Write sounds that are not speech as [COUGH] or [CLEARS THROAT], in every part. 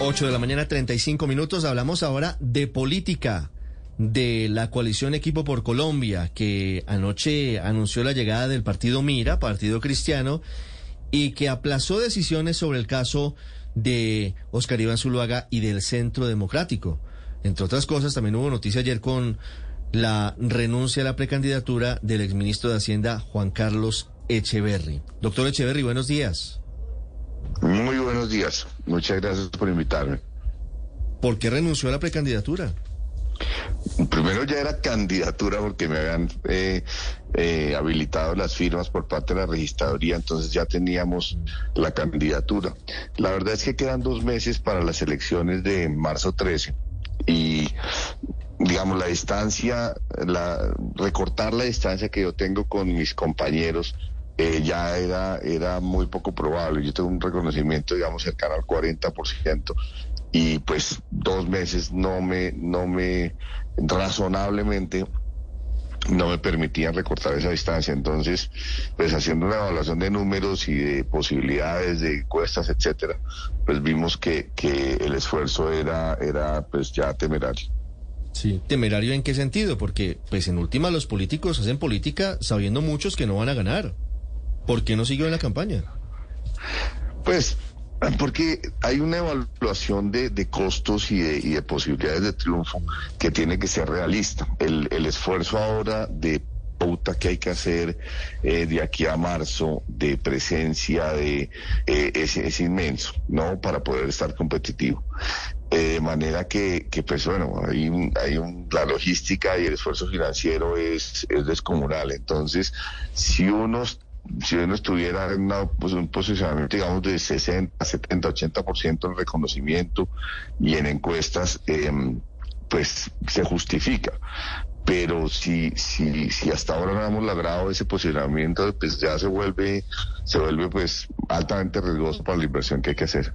8 de la mañana, 35 minutos. Hablamos ahora de política de la coalición Equipo por Colombia, que anoche anunció la llegada del partido Mira, Partido Cristiano, y que aplazó decisiones sobre el caso de Oscar Iván Zuluaga y del Centro Democrático. Entre otras cosas, también hubo noticia ayer con la renuncia a la precandidatura del exministro de Hacienda, Juan Carlos Echeverry. Doctor Echeverry, buenos días. Muy buenos días. Muchas gracias por invitarme. ¿Por qué renunció a la precandidatura? Primero ya era candidatura porque me habían eh, eh, habilitado las firmas por parte de la registraduría, entonces ya teníamos la candidatura. La verdad es que quedan dos meses para las elecciones de marzo 13 y digamos la distancia, la, recortar la distancia que yo tengo con mis compañeros eh, ya era, era muy poco probable. Yo tengo un reconocimiento, digamos, cercano al 40% y pues dos meses no me, no me, razonablemente no me permitían recortar esa distancia. Entonces, pues haciendo una evaluación de números y de posibilidades de encuestas, etcétera, pues vimos que, que el esfuerzo era, era pues ya temerario. Sí, temerario en qué sentido? Porque pues en última los políticos hacen política sabiendo muchos que no van a ganar. ¿Por qué no siguió la campaña? Pues porque hay una evaluación de, costos y de, y de, posibilidades de triunfo que tiene que ser realista. El, esfuerzo ahora de pauta que hay que hacer eh, de aquí a marzo de presencia de eh, es, inmenso, ¿no? Para poder estar competitivo. Eh, de manera que, pues bueno, hay, un, hay un, la logística y el esfuerzo financiero es, es descomunal. Entonces, si uno si uno estuviera en pues, un posicionamiento, digamos, de 60, 70, 80% en reconocimiento y en encuestas, eh, pues se justifica. Pero si, si, si hasta ahora no hemos logrado ese posicionamiento, pues ya se vuelve, se vuelve pues altamente riesgoso para la inversión que hay que hacer.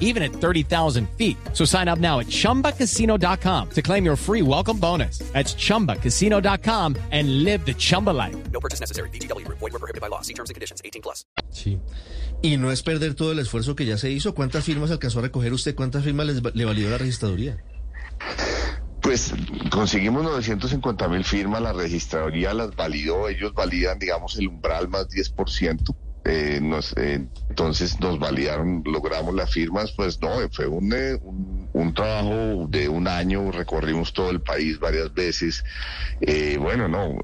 even at 30,000 feet. So sign up now at chumbacasino.com to claim your free welcome bonus. That's chumbacasino.com and live the Chumba life. No purchase necessary. DTW, void, were prohibited by law. See terms and conditions 18 plus. Sí. Y no es perder todo el esfuerzo que ya se hizo. ¿Cuántas firmas alcanzó a recoger usted? ¿Cuántas firmas les, le validó la registraduría? Pues conseguimos 950 mil firmas, la registraduría las validó, ellos validan, digamos, el umbral más 10%. Eh, nos, eh, entonces nos validaron, logramos las firmas, pues no, fue un, eh, un, un, trabajo de un año, recorrimos todo el país varias veces, eh, bueno, no,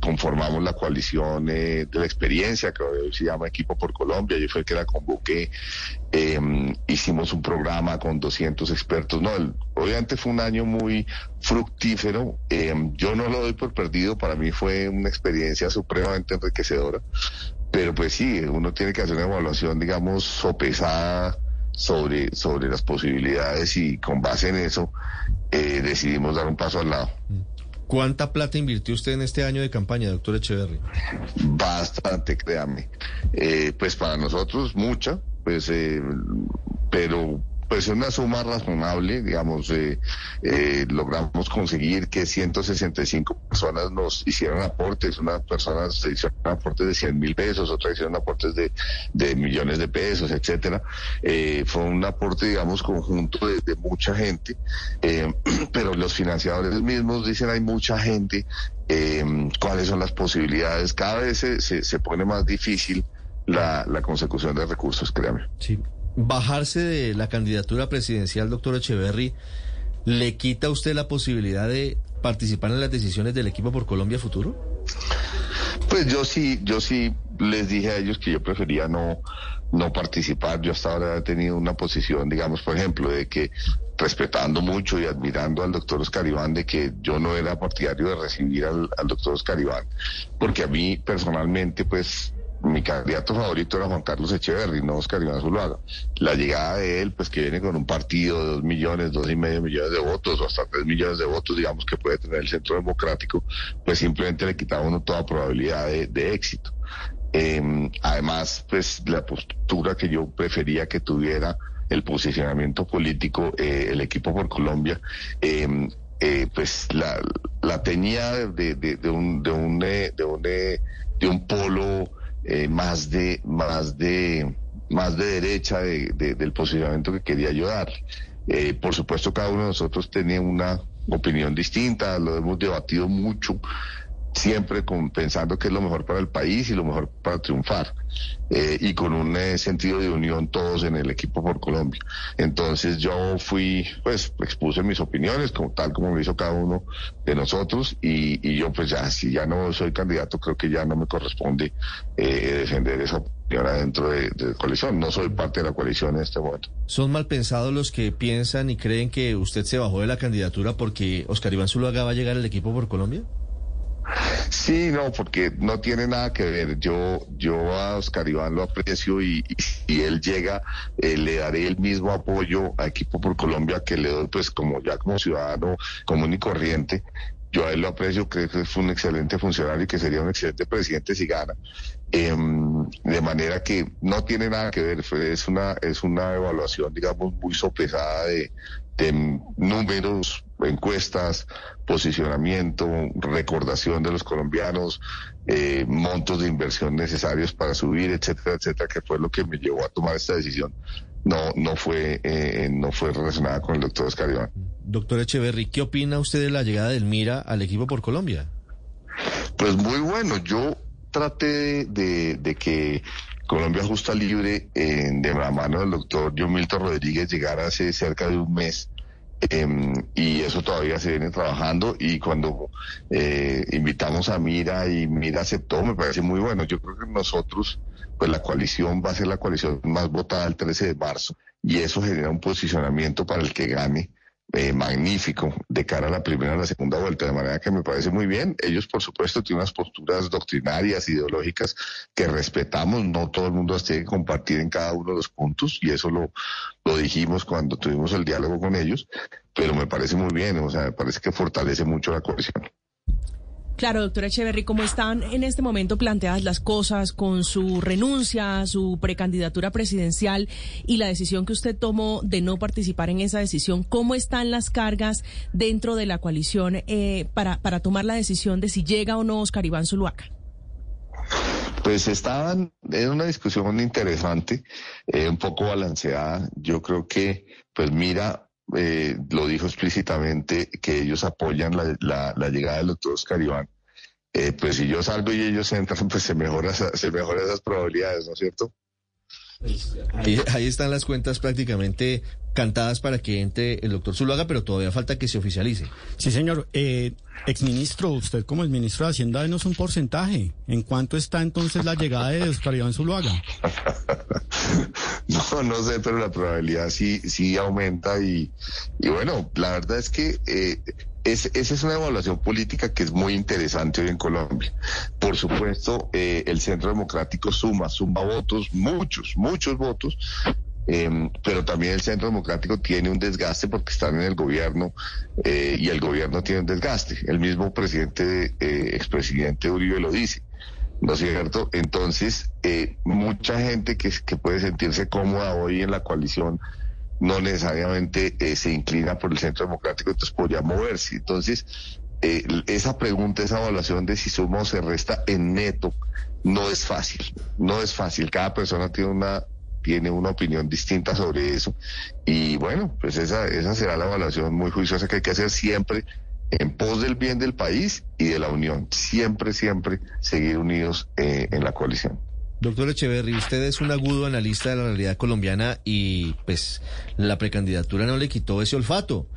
conformamos la coalición de la experiencia, que hoy se llama Equipo por Colombia, yo fue el que la convoqué, hicimos un programa con 200 expertos, no, obviamente fue un año muy fructífero, yo no lo doy por perdido, para mí fue una experiencia supremamente enriquecedora, pero pues sí, uno tiene que hacer una evaluación, digamos, sopesada sobre, sobre las posibilidades y con base en eso eh, decidimos dar un paso al lado. ¿Cuánta plata invirtió usted en este año de campaña, doctor Echeverry? Bastante, créame. Eh, pues para nosotros mucha, pues, eh, pero pues una suma razonable, digamos, eh, eh, logramos conseguir que 165 personas nos hicieron aportes, unas personas hicieron aportes de 100 mil pesos, otras hicieron aportes de, millones de pesos, etcétera. Eh, fue un aporte, digamos, conjunto de, mucha gente, [CLEARS THROAT] pero los financiadores mismos dicen hay mucha gente, cuáles son las posibilidades, cada vez se, se, se pone más difícil la, la consecución de recursos, créame. Sí bajarse de la candidatura presidencial, doctor Echeverry, ¿le quita a usted la posibilidad de participar en las decisiones del equipo por Colombia Futuro? Pues yo sí, yo sí les dije a ellos que yo prefería no, no participar. Yo hasta ahora he tenido una posición, digamos, por ejemplo, de que respetando mucho y admirando al doctor Oscar Iván, de que yo no era partidario de recibir al, al doctor Oscar Iván, porque a mí personalmente, pues, mi candidato favorito era Juan Carlos Echeverry, no Oscar Iván Zuluaga. La llegada de él, pues que viene con un partido de dos millones, dos y medio millones de votos, o hasta tres millones de votos, digamos que puede tener el Centro Democrático, pues simplemente le quitaba uno toda probabilidad de, éxito. Eh, además, pues la postura que yo prefería que tuviera el posicionamiento político, eh, el equipo por Colombia, eh, eh, pues la, la tenía de, de, un de un de un, eh, de un polo eh, más de más de más de derecha de, de- del posicionamiento que quería yo dar. Eh, por supuesto, cada uno de nosotros tenía una opinión distinta, lo hemos debatido mucho, siempre con, pensando que es lo mejor para el país y lo mejor para triunfar, eh, y con un eh, sentido de unión todos en el equipo por Colombia. Entonces yo fui, pues expuse mis opiniones, como tal como lo hizo cada uno de nosotros, y, yo pues ya, si ya no soy candidato, creo que ya no me corresponde eh, defender esa opinión adentro de, de la coalición. No soy parte de la coalición en este momento. ¿Son mal pensados los que piensan y creen que usted se bajó de la candidatura porque Oscar Iván Zuluaga va a llegar al equipo por Colombia? Sí, no, porque no tiene nada que ver. Yo, yo a Oscar Iván lo aprecio y, si él llega, eh, le daré el mismo apoyo a Equipo por Colombia que le doy, pues como ya como ciudadano común y corriente. Yo a él lo aprecio, creo que fue un excelente funcionario y que sería un excelente presidente si gana. Em, de manera que no tiene nada que ver, es una, es una evaluación, digamos, muy sopesada de, de números, encuestas, posicionamiento, recordación de los colombianos, eh, montos de inversión necesarios para subir, etcétera, etcétera, que fue lo que me llevó a tomar esta decisión. No, no fue, eh, no fue relacionada con el doctor Oscar Iván. Doctor Echeverry, ¿qué opina usted de la llegada del Mira al equipo por Colombia? Pues muy bueno, yo traté de, de- de que Colombia Justa Libre, eh, de la mano del doctor John Milton Rodríguez, llegara hace cerca de un mes. em, y eso todavía se viene trabajando y cuando eh, invitamos a Mira y Mira aceptó, me parece muy bueno. Yo creo que nosotros, pues la coalición va a ser la coalición más votada el 13 de marzo y eso genera un posicionamiento para el que gane eh, magnífico de cara a la primera y la segunda vuelta, de manera que me parece muy bien. Ellos, por supuesto, tienen unas posturas doctrinarias, ideológicas que respetamos, no todo el mundo las tiene que compartir en cada uno de los puntos, y eso lo, lo dijimos cuando tuvimos el diálogo con ellos, pero me parece muy bien, o sea, me parece que fortalece mucho la coalición. Claro, doctora Echeverry, ¿cómo están en este momento planteadas las cosas con su renuncia, su precandidatura presidencial y la decisión que usted tomó de no participar en esa decisión? ¿Cómo están las cargas dentro de la coalición eh, para, para tomar la decisión de si llega o no Oscar Iván Zuluaga? Pues estaban en una discusión interesante, eh, un poco balanceada. Yo creo que, pues mira, eh, lo dijo explícitamente que ellos apoyan la, la- la llegada del doctor Oscar Iván. Eh, pues si yo salgo y ellos entran, [LAUGHS] pues se mejora, esa- se mejoran esas probabilidades, ¿no es cierto? Ahí, ahí están las cuentas prácticamente cantadas para que entre el doctor Zuluaga, pero todavía falta que se oficialice. Sí, señor. Eh, exministro, usted como el ministro de Hacienda, denos un porcentaje. ¿En cuánto está entonces la llegada de Oscar Iván Zuluaga? [LAUGHS] No, [LAUGHS] no sé, pero la probabilidad sí, sí aumenta y, y bueno, la verdad es que eh, es, esa es una evaluación política que es muy interesante hoy en Colombia. Por supuesto, eh, el Centro Democrático suma, suma votos, muchos, muchos votos, eh, pero también el Centro Democrático tiene un desgaste porque están en el gobierno eh, y el gobierno tiene un desgaste. El mismo presidente, eh, expresidente Uribe lo dice. ¿No es cierto? Entonces, eh, mucha gente que, que puede sentirse cómoda hoy en la coalición no necesariamente eh, se inclina por el centro democrático, entonces podría moverse. Entonces, eh, esa pregunta, esa evaluación de si suma o se resta en neto, no es fácil, no es fácil. Cada persona tiene una tiene una opinión distinta sobre eso. Y bueno, pues esa, esa será la evaluación muy juiciosa que hay que hacer siempre en pos del bien del país y de la unión. Siempre, siempre seguir unidos eh, en la coalición. Doctor Echeverry, usted es un agudo analista de la realidad colombiana y pues la precandidatura no le quitó ese olfato.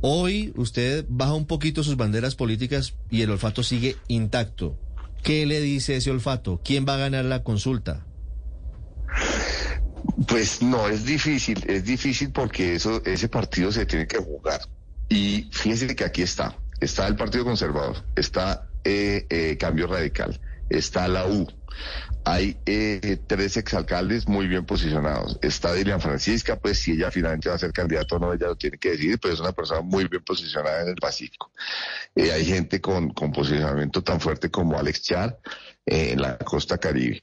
Hoy usted baja un poquito sus banderas políticas y el olfato sigue intacto. ¿qué le dice ese olfato? ¿Quién va a ganar la consulta? Pues no, es difícil, es difícil porque eso, ese partido se tiene que jugar. Y fíjese que aquí está, está el Partido Conservador, está eh, eh, Cambio Radical, está la U, hay eh, tres exalcaldes muy bien posicionados. Está Dilian Francisca, pues si ella finalmente va a ser candidata o no, ella lo tiene que decidir, pero es una persona muy bien posicionada en el Pacífico. Eh, hay gente con, con, posicionamiento tan fuerte como Alex Char en la costa caribe.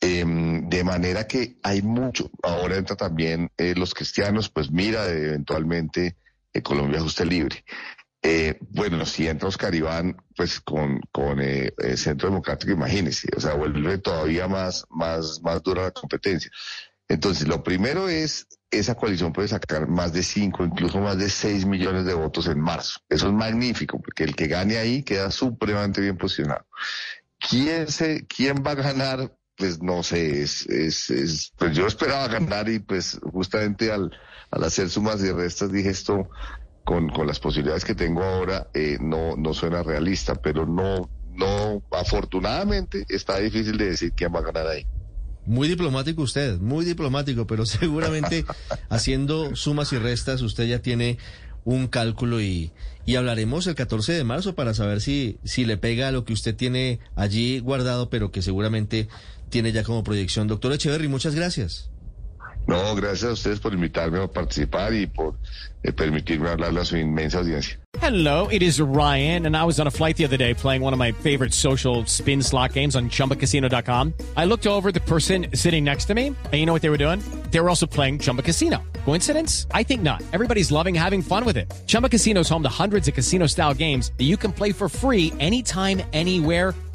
Em, de manera que hay mucho. Ahora entra también los cristianos, pues mira, eventualmente Colombia Ajuste Libre. Eh, bueno, si entra Oscar Iván, pues con, con eh, el Centro Democrático, imagínese, o sea, vuelve todavía más, más, más dura la competencia. Entonces, lo primero es, esa coalición puede sacar más de 5, incluso más de 6 millones de votos en marzo. Eso es magnífico, porque el que gane ahí queda supremamente bien posicionado. ¿Quién, se, quién va a ganar? Pues no sé, es, es, es, pues yo esperaba ganar y pues justamente al, al hacer sumas y restas dije esto con, con las posibilidades que tengo ahora, eh, no, no suena realista, pero no, no, afortunadamente está difícil de decir quién va a ganar ahí. Muy diplomático usted, muy diplomático, pero [LAUGHS] seguramente haciendo sumas y restas usted ya tiene un cálculo y, y hablaremos el 14 de marzo para saber si, si le pega lo que usted tiene allí guardado, pero que seguramente tiene ya como proyección. Doctor Echeverry, muchas gracias. No, gracias a ustedes por invitarme a participar y por eh, permitirme hablarle a su inmensa audiencia. Hello, it is Ryan, and I was on a flight the other day playing one of my favorite social spin slot games on chumbacasino.com. I looked over the person sitting next to me, and you know what they were doing? They were also playing Chumba Casino. Coincidence? I think not. Everybody's loving having fun with it. Chumba Casino is home to hundreds of casino style games that you can play for free anytime, anywhere,